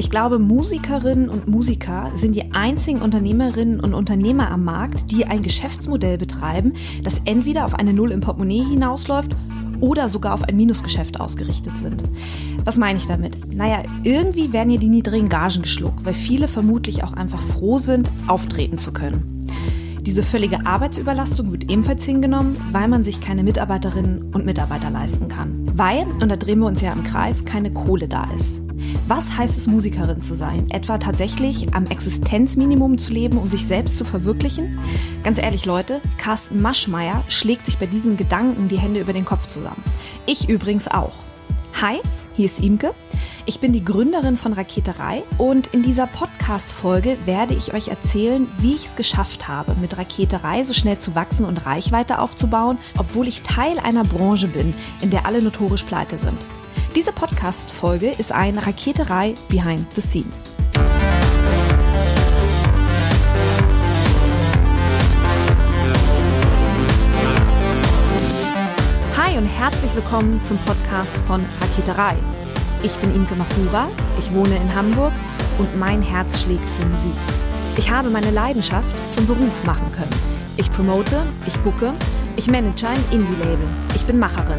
Ich glaube, Musikerinnen und Musiker sind die einzigen Unternehmerinnen und Unternehmer am Markt, die ein Geschäftsmodell betreiben, das entweder auf eine Null im Portemonnaie hinausläuft oder sogar auf ein Minusgeschäft ausgerichtet sind. Was meine ich damit? Naja, irgendwie werden hier die niedrigen Gagen geschluckt, weil viele vermutlich auch einfach froh sind, auftreten zu können. Diese völlige Arbeitsüberlastung wird ebenfalls hingenommen, weil man sich keine Mitarbeiterinnen und Mitarbeiter leisten kann. Weil, und da drehen wir uns ja im Kreis, keine Kohle da ist. Was heißt es, Musikerin zu sein? Etwa tatsächlich am Existenzminimum zu leben, um sich selbst zu verwirklichen? Ganz ehrlich, Leute, Carsten Maschmeyer schlägt sich bei diesen Gedanken die Hände über den Kopf zusammen. Ich übrigens auch. Hi, hier ist Imke. Ich bin die Gründerin von Raketerei und in dieser Podcast-Folge werde ich euch erzählen, wie ich es geschafft habe, mit Raketerei so schnell zu wachsen und Reichweite aufzubauen, obwohl ich Teil einer Branche bin, in der alle notorisch pleite sind. Diese Podcast-Folge ist ein Raketerei Behind the Scene. Hi und herzlich willkommen zum Podcast von Raketerei. Ich bin Imke Machura, ich wohne in Hamburg und mein Herz schlägt für Musik. Ich habe meine Leidenschaft zum Beruf machen können. Ich promote, ich bucke, ich manage ein Indie-Label. Ich bin Macherin.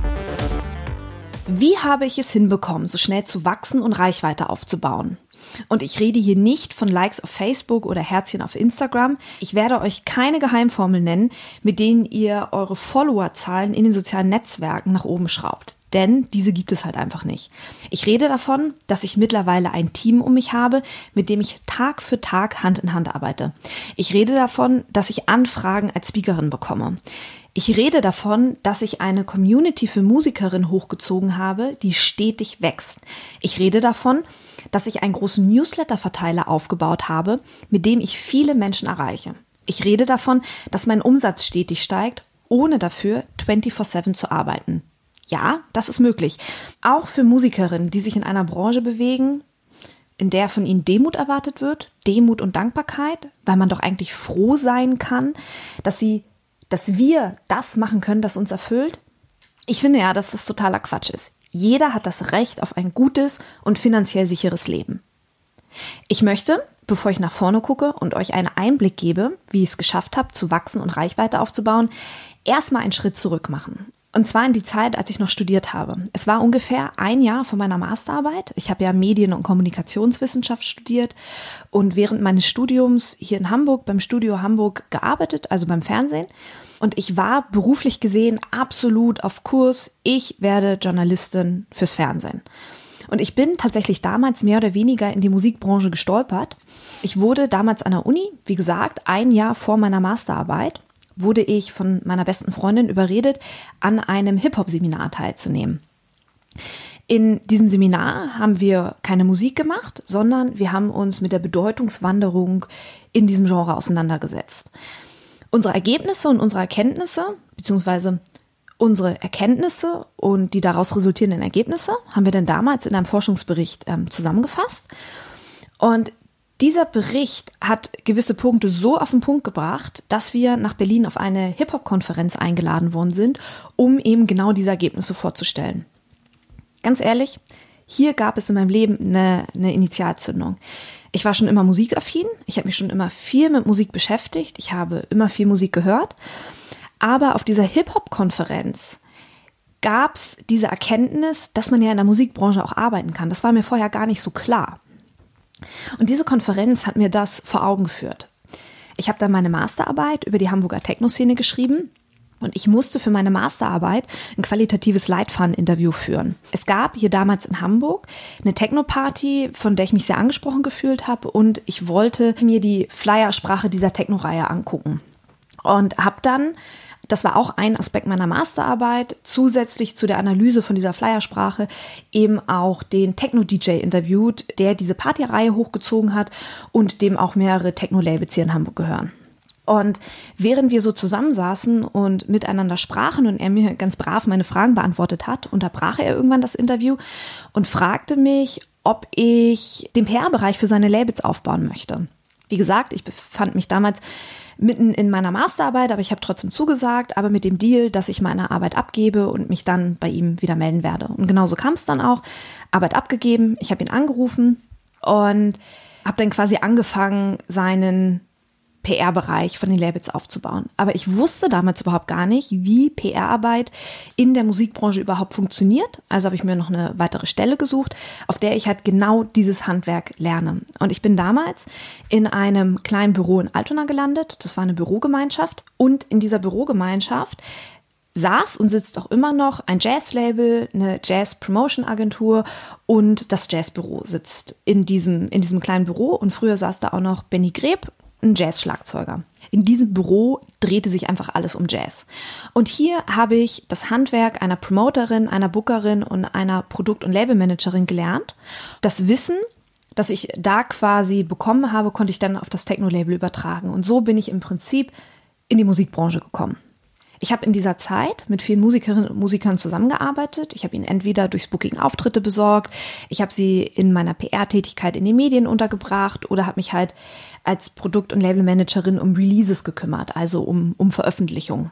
Wie habe ich es hinbekommen, so schnell zu wachsen und Reichweite aufzubauen? Und ich rede hier nicht von Likes auf Facebook oder Herzchen auf Instagram. Ich werde euch keine Geheimformel nennen, mit denen ihr eure Followerzahlen in den sozialen Netzwerken nach oben schraubt. Denn diese gibt es halt einfach nicht. Ich rede davon, dass ich mittlerweile ein Team um mich habe, mit dem ich Tag für Tag Hand in Hand arbeite. Ich rede davon, dass ich Anfragen als Speakerin bekomme. Ich rede davon, dass ich eine Community für Musikerinnen hochgezogen habe, die stetig wächst. Ich rede davon, dass ich einen großen Newsletter-Verteiler aufgebaut habe, mit dem ich viele Menschen erreiche. Ich rede davon, dass mein Umsatz stetig steigt, ohne dafür 24/7 zu arbeiten. Ja, das ist möglich. Auch für Musikerinnen, die sich in einer Branche bewegen, in der von ihnen Demut erwartet wird, Demut und Dankbarkeit, weil man doch eigentlich froh sein kann, dass sie dass wir das machen können, das uns erfüllt? Ich finde ja, dass das totaler Quatsch ist. Jeder hat das Recht auf ein gutes und finanziell sicheres Leben. Ich möchte, bevor ich nach vorne gucke und euch einen Einblick gebe, wie ich es geschafft habe, zu wachsen und Reichweite aufzubauen, erstmal einen Schritt zurück machen. Und zwar in die Zeit, als ich noch studiert habe. Es war ungefähr ein Jahr vor meiner Masterarbeit. Ich habe ja Medien- und Kommunikationswissenschaft studiert und während meines Studiums hier in Hamburg beim Studio Hamburg gearbeitet, also beim Fernsehen. Und ich war beruflich gesehen absolut auf Kurs. Ich werde Journalistin fürs Fernsehen. Und ich bin tatsächlich damals mehr oder weniger in die Musikbranche gestolpert. Ich wurde damals an der Uni, wie gesagt, ein Jahr vor meiner Masterarbeit wurde ich von meiner besten Freundin überredet, an einem Hip-Hop-Seminar teilzunehmen. In diesem Seminar haben wir keine Musik gemacht, sondern wir haben uns mit der Bedeutungswanderung in diesem Genre auseinandergesetzt. Unsere Ergebnisse und unsere Erkenntnisse, beziehungsweise unsere Erkenntnisse und die daraus resultierenden Ergebnisse haben wir dann damals in einem Forschungsbericht ähm, zusammengefasst. Und dieser Bericht hat gewisse Punkte so auf den Punkt gebracht, dass wir nach Berlin auf eine Hip-Hop-Konferenz eingeladen worden sind, um eben genau diese Ergebnisse vorzustellen. Ganz ehrlich, hier gab es in meinem Leben eine, eine Initialzündung. Ich war schon immer musikaffin, ich habe mich schon immer viel mit Musik beschäftigt, ich habe immer viel Musik gehört, aber auf dieser Hip-Hop-Konferenz gab es diese Erkenntnis, dass man ja in der Musikbranche auch arbeiten kann. Das war mir vorher gar nicht so klar. Und diese Konferenz hat mir das vor Augen geführt. Ich habe dann meine Masterarbeit über die Hamburger Techno-Szene geschrieben und ich musste für meine Masterarbeit ein qualitatives Leitfaden-Interview führen. Es gab hier damals in Hamburg eine Techno-Party, von der ich mich sehr angesprochen gefühlt habe und ich wollte mir die Flyersprache dieser Techno-Reihe angucken. Und habe dann das war auch ein Aspekt meiner Masterarbeit, zusätzlich zu der Analyse von dieser Flyersprache eben auch den Techno-DJ interviewt, der diese Partyreihe hochgezogen hat und dem auch mehrere Techno-Labels hier in Hamburg gehören. Und während wir so zusammensaßen und miteinander sprachen und er mir ganz brav meine Fragen beantwortet hat, unterbrach er irgendwann das Interview und fragte mich, ob ich den PR-Bereich für seine Labels aufbauen möchte. Wie gesagt, ich befand mich damals mitten in meiner Masterarbeit, aber ich habe trotzdem zugesagt, aber mit dem Deal, dass ich meine Arbeit abgebe und mich dann bei ihm wieder melden werde. Und genauso kam es dann auch. Arbeit abgegeben, ich habe ihn angerufen und habe dann quasi angefangen, seinen PR-Bereich von den Labels aufzubauen. Aber ich wusste damals überhaupt gar nicht, wie PR-Arbeit in der Musikbranche überhaupt funktioniert. Also habe ich mir noch eine weitere Stelle gesucht, auf der ich halt genau dieses Handwerk lerne. Und ich bin damals in einem kleinen Büro in Altona gelandet. Das war eine Bürogemeinschaft. Und in dieser Bürogemeinschaft saß und sitzt auch immer noch ein Jazz-Label, eine Jazz-Promotion-Agentur und das Jazzbüro sitzt in diesem, in diesem kleinen Büro. Und früher saß da auch noch Benny Greb, ein Jazz-Schlagzeuger. In diesem Büro drehte sich einfach alles um Jazz. Und hier habe ich das Handwerk einer Promoterin, einer Bookerin und einer Produkt- und Labelmanagerin gelernt. Das Wissen, das ich da quasi bekommen habe, konnte ich dann auf das Techno-Label übertragen. Und so bin ich im Prinzip in die Musikbranche gekommen. Ich habe in dieser Zeit mit vielen Musikerinnen und Musikern zusammengearbeitet. Ich habe ihnen entweder durchs Booking Auftritte besorgt, ich habe sie in meiner PR-Tätigkeit in den Medien untergebracht oder habe mich halt als Produkt- und Labelmanagerin um Releases gekümmert, also um, um Veröffentlichung.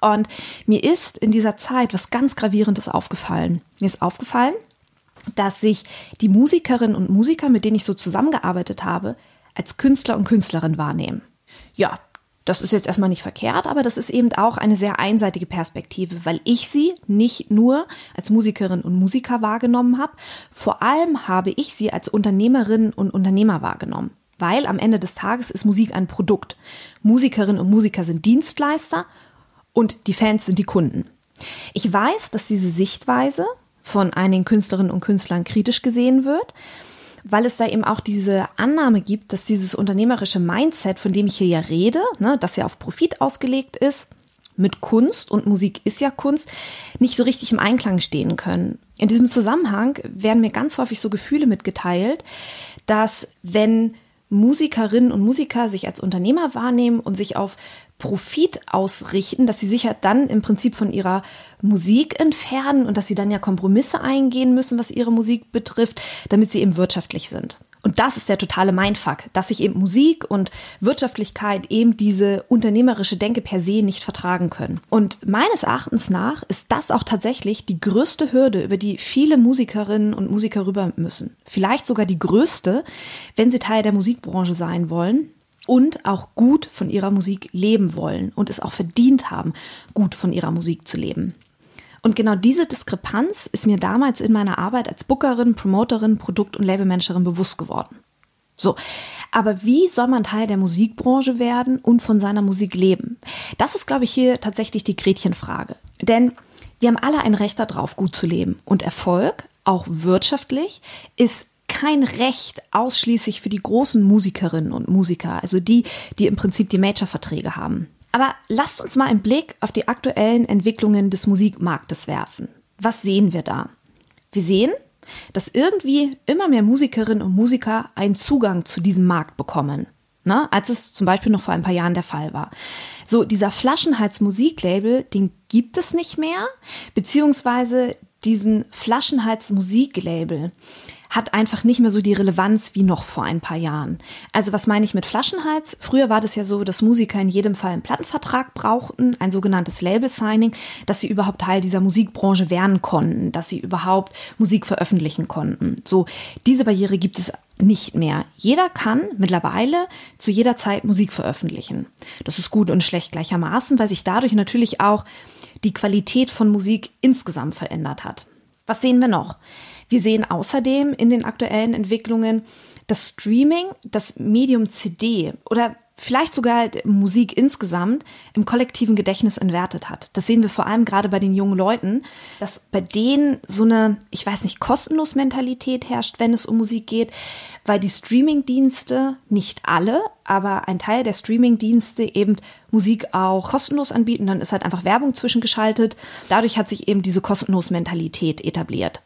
Und mir ist in dieser Zeit was ganz Gravierendes aufgefallen. Mir ist aufgefallen, dass sich die Musikerinnen und Musiker, mit denen ich so zusammengearbeitet habe, als Künstler und Künstlerin wahrnehmen. Ja, das ist jetzt erstmal nicht verkehrt, aber das ist eben auch eine sehr einseitige Perspektive, weil ich sie nicht nur als Musikerin und Musiker wahrgenommen habe, vor allem habe ich sie als Unternehmerin und Unternehmer wahrgenommen. Weil am Ende des Tages ist Musik ein Produkt. Musikerinnen und Musiker sind Dienstleister und die Fans sind die Kunden. Ich weiß, dass diese Sichtweise von einigen Künstlerinnen und Künstlern kritisch gesehen wird weil es da eben auch diese Annahme gibt, dass dieses unternehmerische Mindset, von dem ich hier ja rede, ne, das ja auf Profit ausgelegt ist, mit Kunst und Musik ist ja Kunst, nicht so richtig im Einklang stehen können. In diesem Zusammenhang werden mir ganz häufig so Gefühle mitgeteilt, dass wenn Musikerinnen und Musiker sich als Unternehmer wahrnehmen und sich auf Profit ausrichten, dass sie sich ja dann im Prinzip von ihrer Musik entfernen und dass sie dann ja Kompromisse eingehen müssen, was ihre Musik betrifft, damit sie eben wirtschaftlich sind. Und das ist der totale Mindfuck, dass sich eben Musik und Wirtschaftlichkeit eben diese unternehmerische Denke per se nicht vertragen können. Und meines Erachtens nach ist das auch tatsächlich die größte Hürde, über die viele Musikerinnen und Musiker rüber müssen. Vielleicht sogar die größte, wenn sie Teil der Musikbranche sein wollen, und auch gut von ihrer Musik leben wollen und es auch verdient haben, gut von ihrer Musik zu leben. Und genau diese Diskrepanz ist mir damals in meiner Arbeit als Bookerin, Promoterin, Produkt- und Labelmanagerin bewusst geworden. So, aber wie soll man Teil der Musikbranche werden und von seiner Musik leben? Das ist, glaube ich, hier tatsächlich die Gretchenfrage. Denn wir haben alle ein Recht darauf, gut zu leben. Und Erfolg, auch wirtschaftlich, ist kein Recht ausschließlich für die großen Musikerinnen und Musiker, also die, die im Prinzip die Major-Verträge haben. Aber lasst uns mal einen Blick auf die aktuellen Entwicklungen des Musikmarktes werfen. Was sehen wir da? Wir sehen, dass irgendwie immer mehr Musikerinnen und Musiker einen Zugang zu diesem Markt bekommen. Ne, als es zum Beispiel noch vor ein paar Jahren der Fall war. So, dieser Flaschenhals-Musiklabel, den gibt es nicht mehr, beziehungsweise diesen Flaschenhals-Musiklabel hat einfach nicht mehr so die Relevanz wie noch vor ein paar Jahren. Also was meine ich mit Flaschenhals? Früher war das ja so, dass Musiker in jedem Fall einen Plattenvertrag brauchten, ein sogenanntes Label-Signing, dass sie überhaupt Teil dieser Musikbranche werden konnten, dass sie überhaupt Musik veröffentlichen konnten. So, diese Barriere gibt es nicht mehr. Jeder kann mittlerweile zu jeder Zeit Musik veröffentlichen. Das ist gut und schlecht gleichermaßen, weil sich dadurch natürlich auch die Qualität von Musik insgesamt verändert hat. Was sehen wir noch? Wir sehen außerdem in den aktuellen Entwicklungen, dass Streaming, das Medium CD oder vielleicht sogar Musik insgesamt im kollektiven Gedächtnis entwertet hat. Das sehen wir vor allem gerade bei den jungen Leuten, dass bei denen so eine, ich weiß nicht, kostenlos Mentalität herrscht, wenn es um Musik geht, weil die Streaming-Dienste, nicht alle, aber ein Teil der Streaming-Dienste eben Musik auch kostenlos anbieten. Dann ist halt einfach Werbung zwischengeschaltet. Dadurch hat sich eben diese kostenlos Mentalität etabliert.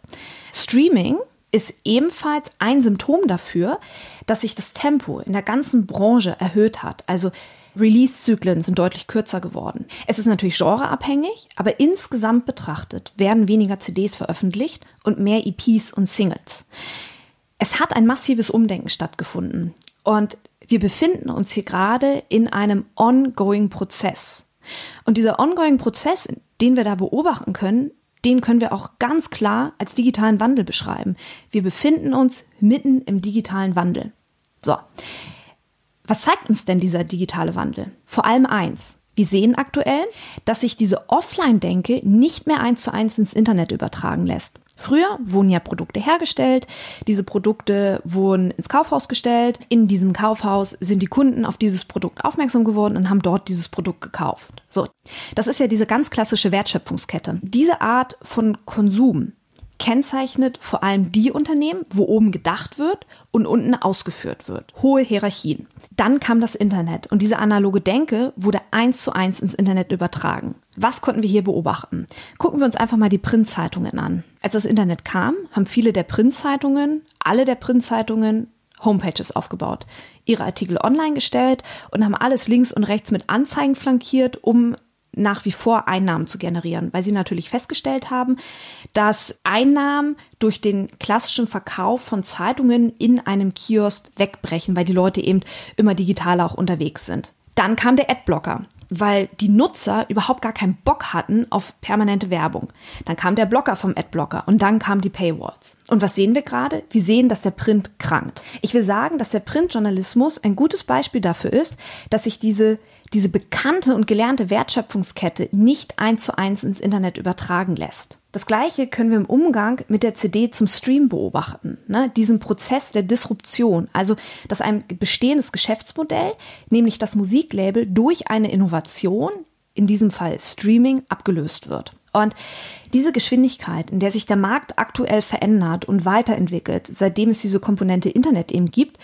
Streaming ist ebenfalls ein Symptom dafür, dass sich das Tempo in der ganzen Branche erhöht hat. Also Release-Zyklen sind deutlich kürzer geworden. Es ist natürlich genreabhängig, aber insgesamt betrachtet werden weniger CDs veröffentlicht und mehr EPs und Singles. Es hat ein massives Umdenken stattgefunden und wir befinden uns hier gerade in einem ongoing Prozess. Und dieser ongoing Prozess, den wir da beobachten können, den können wir auch ganz klar als digitalen Wandel beschreiben. Wir befinden uns mitten im digitalen Wandel. So. Was zeigt uns denn dieser digitale Wandel? Vor allem eins. Wir sehen aktuell, dass sich diese Offline-Denke nicht mehr eins zu eins ins Internet übertragen lässt. Früher wurden ja Produkte hergestellt, diese Produkte wurden ins Kaufhaus gestellt. In diesem Kaufhaus sind die Kunden auf dieses Produkt aufmerksam geworden und haben dort dieses Produkt gekauft. So, das ist ja diese ganz klassische Wertschöpfungskette. Diese Art von Konsum kennzeichnet vor allem die Unternehmen, wo oben gedacht wird und unten ausgeführt wird. Hohe Hierarchien. Dann kam das Internet und diese analoge Denke wurde eins zu eins ins Internet übertragen. Was konnten wir hier beobachten? Gucken wir uns einfach mal die Printzeitungen an. Als das Internet kam, haben viele der Printzeitungen, alle der Printzeitungen Homepages aufgebaut, ihre Artikel online gestellt und haben alles links und rechts mit Anzeigen flankiert, um nach wie vor Einnahmen zu generieren, weil sie natürlich festgestellt haben, dass Einnahmen durch den klassischen Verkauf von Zeitungen in einem Kiosk wegbrechen, weil die Leute eben immer digital auch unterwegs sind. Dann kam der Adblocker weil die Nutzer überhaupt gar keinen Bock hatten auf permanente Werbung. Dann kam der Blocker vom Adblocker und dann kamen die Paywalls. Und was sehen wir gerade? Wir sehen, dass der Print krankt. Ich will sagen, dass der Printjournalismus ein gutes Beispiel dafür ist, dass sich diese diese bekannte und gelernte Wertschöpfungskette nicht eins zu eins ins Internet übertragen lässt. Das Gleiche können wir im Umgang mit der CD zum Stream beobachten. Ne? Diesen Prozess der Disruption, also dass ein bestehendes Geschäftsmodell, nämlich das Musiklabel, durch eine Innovation, in diesem Fall Streaming, abgelöst wird. Und diese Geschwindigkeit, in der sich der Markt aktuell verändert und weiterentwickelt, seitdem es diese Komponente Internet eben gibt,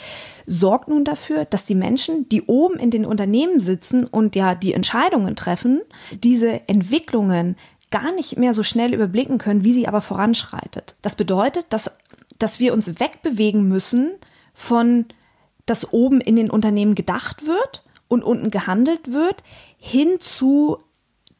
sorgt nun dafür, dass die Menschen, die oben in den Unternehmen sitzen und ja die Entscheidungen treffen, diese Entwicklungen gar nicht mehr so schnell überblicken können, wie sie aber voranschreitet. Das bedeutet, dass, dass wir uns wegbewegen müssen von, dass oben in den Unternehmen gedacht wird und unten gehandelt wird, hin zu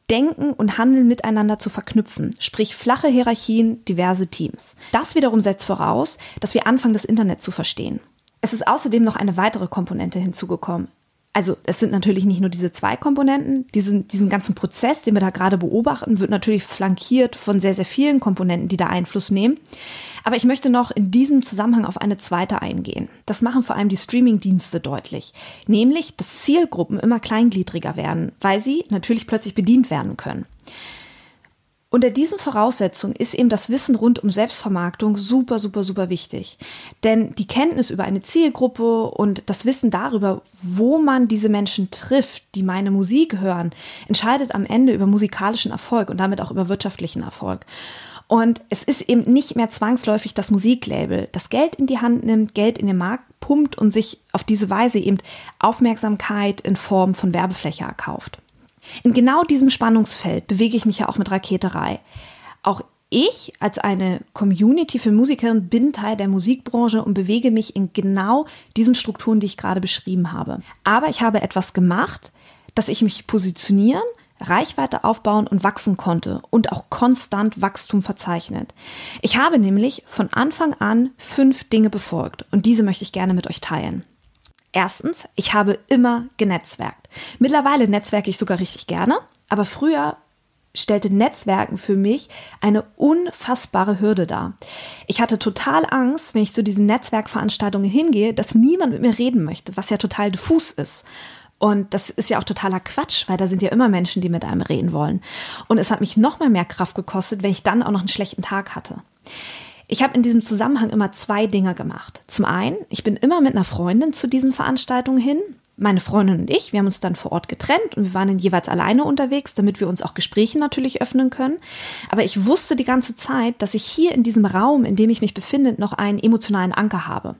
Denken und Handeln miteinander zu verknüpfen, sprich flache Hierarchien, diverse Teams. Das wiederum setzt voraus, dass wir anfangen, das Internet zu verstehen. Es ist außerdem noch eine weitere Komponente hinzugekommen. Also es sind natürlich nicht nur diese zwei Komponenten, diesen, diesen ganzen Prozess, den wir da gerade beobachten, wird natürlich flankiert von sehr, sehr vielen Komponenten, die da Einfluss nehmen. Aber ich möchte noch in diesem Zusammenhang auf eine zweite eingehen. Das machen vor allem die Streaming-Dienste deutlich. Nämlich, dass Zielgruppen immer kleingliedriger werden, weil sie natürlich plötzlich bedient werden können. Unter diesen Voraussetzungen ist eben das Wissen rund um Selbstvermarktung super, super, super wichtig. Denn die Kenntnis über eine Zielgruppe und das Wissen darüber, wo man diese Menschen trifft, die meine Musik hören, entscheidet am Ende über musikalischen Erfolg und damit auch über wirtschaftlichen Erfolg. Und es ist eben nicht mehr zwangsläufig das Musiklabel, das Geld in die Hand nimmt, Geld in den Markt pumpt und sich auf diese Weise eben Aufmerksamkeit in Form von Werbefläche erkauft. In genau diesem Spannungsfeld bewege ich mich ja auch mit Raketerei. Auch ich als eine Community für Musikerinnen bin Teil der Musikbranche und bewege mich in genau diesen Strukturen, die ich gerade beschrieben habe. Aber ich habe etwas gemacht, dass ich mich positionieren, Reichweite aufbauen und wachsen konnte und auch konstant Wachstum verzeichnet. Ich habe nämlich von Anfang an fünf Dinge befolgt und diese möchte ich gerne mit euch teilen. Erstens, ich habe immer genetzwerkt. Mittlerweile netzwerke ich sogar richtig gerne, aber früher stellte Netzwerken für mich eine unfassbare Hürde dar. Ich hatte total Angst, wenn ich zu diesen Netzwerkveranstaltungen hingehe, dass niemand mit mir reden möchte, was ja total diffus ist. Und das ist ja auch totaler Quatsch, weil da sind ja immer Menschen, die mit einem reden wollen. Und es hat mich noch mal mehr Kraft gekostet, wenn ich dann auch noch einen schlechten Tag hatte. Ich habe in diesem Zusammenhang immer zwei Dinge gemacht. Zum einen, ich bin immer mit einer Freundin zu diesen Veranstaltungen hin. meine Freundin und ich, wir haben uns dann vor Ort getrennt und wir waren dann jeweils alleine unterwegs, damit wir uns auch Gesprächen natürlich öffnen können. Aber ich wusste die ganze Zeit, dass ich hier in diesem Raum, in dem ich mich befinde, noch einen emotionalen Anker habe.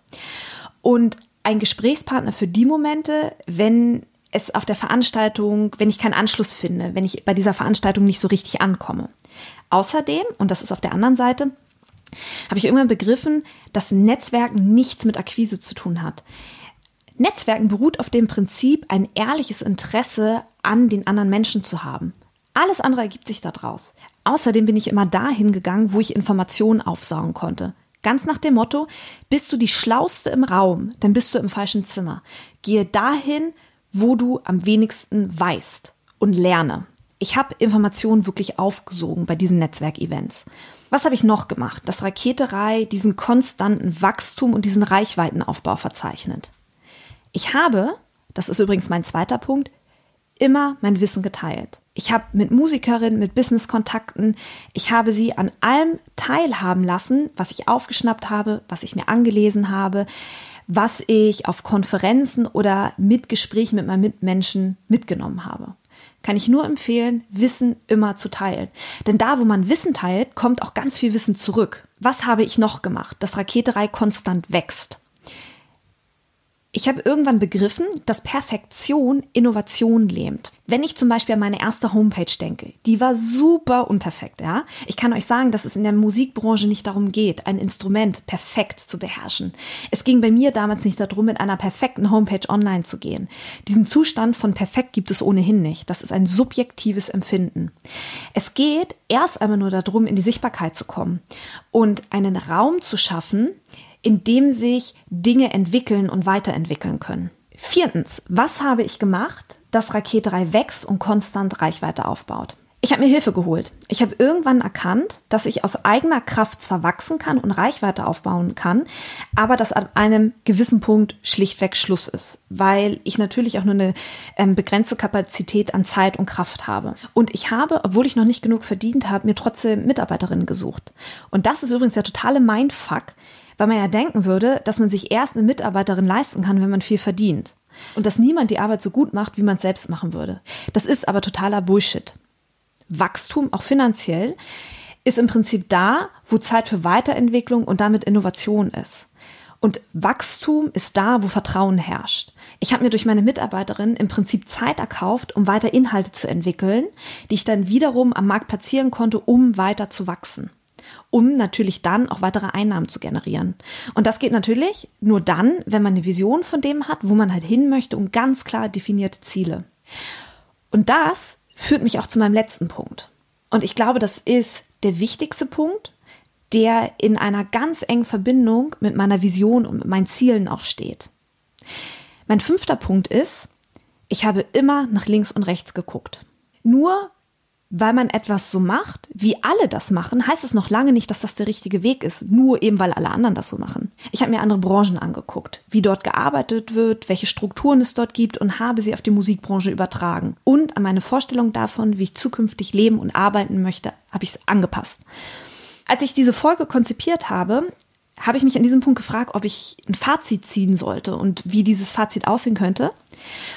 Und ein Gesprächspartner für die Momente, wenn es auf der Veranstaltung, wenn ich keinen Anschluss finde, wenn ich bei dieser Veranstaltung nicht so richtig ankomme. Außerdem, und das ist auf der anderen Seite, habe ich irgendwann begriffen, dass Netzwerken nichts mit Akquise zu tun hat. Netzwerken beruht auf dem Prinzip, ein ehrliches Interesse an den anderen Menschen zu haben. Alles andere ergibt sich daraus. Außerdem bin ich immer dahin gegangen, wo ich Informationen aufsaugen konnte. Ganz nach dem Motto, bist du die Schlauste im Raum, dann bist du im falschen Zimmer. Gehe dahin, wo du am wenigsten weißt und lerne. Ich habe Informationen wirklich aufgesogen bei diesen Netzwerkevents. Was habe ich noch gemacht? Das Raketerei diesen konstanten Wachstum und diesen Reichweitenaufbau verzeichnet. Ich habe, das ist übrigens mein zweiter Punkt, immer mein Wissen geteilt. Ich habe mit Musikerinnen, mit Business-Kontakten, ich habe sie an allem teilhaben lassen, was ich aufgeschnappt habe, was ich mir angelesen habe, was ich auf Konferenzen oder mit Gesprächen mit meinen Mitmenschen mitgenommen habe. Kann ich nur empfehlen, Wissen immer zu teilen. Denn da, wo man Wissen teilt, kommt auch ganz viel Wissen zurück. Was habe ich noch gemacht? Das Raketerei konstant wächst. Ich habe irgendwann begriffen, dass Perfektion Innovation lähmt. Wenn ich zum Beispiel an meine erste Homepage denke, die war super unperfekt, ja. Ich kann euch sagen, dass es in der Musikbranche nicht darum geht, ein Instrument perfekt zu beherrschen. Es ging bei mir damals nicht darum, mit einer perfekten Homepage online zu gehen. Diesen Zustand von perfekt gibt es ohnehin nicht. Das ist ein subjektives Empfinden. Es geht erst einmal nur darum, in die Sichtbarkeit zu kommen und einen Raum zu schaffen, in dem sich Dinge entwickeln und weiterentwickeln können. Viertens, was habe ich gemacht, dass Raketerei wächst und konstant Reichweite aufbaut? Ich habe mir Hilfe geholt. Ich habe irgendwann erkannt, dass ich aus eigener Kraft zwar wachsen kann und Reichweite aufbauen kann, aber dass an einem gewissen Punkt schlichtweg Schluss ist, weil ich natürlich auch nur eine ähm, begrenzte Kapazität an Zeit und Kraft habe. Und ich habe, obwohl ich noch nicht genug verdient habe, mir trotzdem Mitarbeiterinnen gesucht. Und das ist übrigens der totale Mindfuck, weil man ja denken würde, dass man sich erst eine Mitarbeiterin leisten kann, wenn man viel verdient. Und dass niemand die Arbeit so gut macht, wie man es selbst machen würde. Das ist aber totaler Bullshit. Wachstum, auch finanziell, ist im Prinzip da, wo Zeit für Weiterentwicklung und damit Innovation ist. Und Wachstum ist da, wo Vertrauen herrscht. Ich habe mir durch meine Mitarbeiterin im Prinzip Zeit erkauft, um weiter Inhalte zu entwickeln, die ich dann wiederum am Markt platzieren konnte, um weiter zu wachsen um natürlich dann auch weitere Einnahmen zu generieren. Und das geht natürlich nur dann, wenn man eine Vision von dem hat, wo man halt hin möchte und ganz klar definierte Ziele. Und das führt mich auch zu meinem letzten Punkt. Und ich glaube, das ist der wichtigste Punkt, der in einer ganz engen Verbindung mit meiner Vision und mit meinen Zielen auch steht. Mein fünfter Punkt ist, ich habe immer nach links und rechts geguckt. Nur weil man etwas so macht, wie alle das machen, heißt es noch lange nicht, dass das der richtige Weg ist, nur eben weil alle anderen das so machen. Ich habe mir andere Branchen angeguckt, wie dort gearbeitet wird, welche Strukturen es dort gibt und habe sie auf die Musikbranche übertragen. Und an meine Vorstellung davon, wie ich zukünftig leben und arbeiten möchte, habe ich es angepasst. Als ich diese Folge konzipiert habe, habe ich mich an diesem Punkt gefragt, ob ich ein Fazit ziehen sollte und wie dieses Fazit aussehen könnte.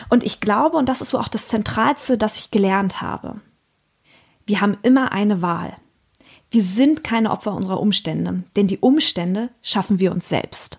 Und ich glaube, und das ist so auch das Zentralste, das ich gelernt habe. Wir haben immer eine Wahl. Wir sind keine Opfer unserer Umstände, denn die Umstände schaffen wir uns selbst.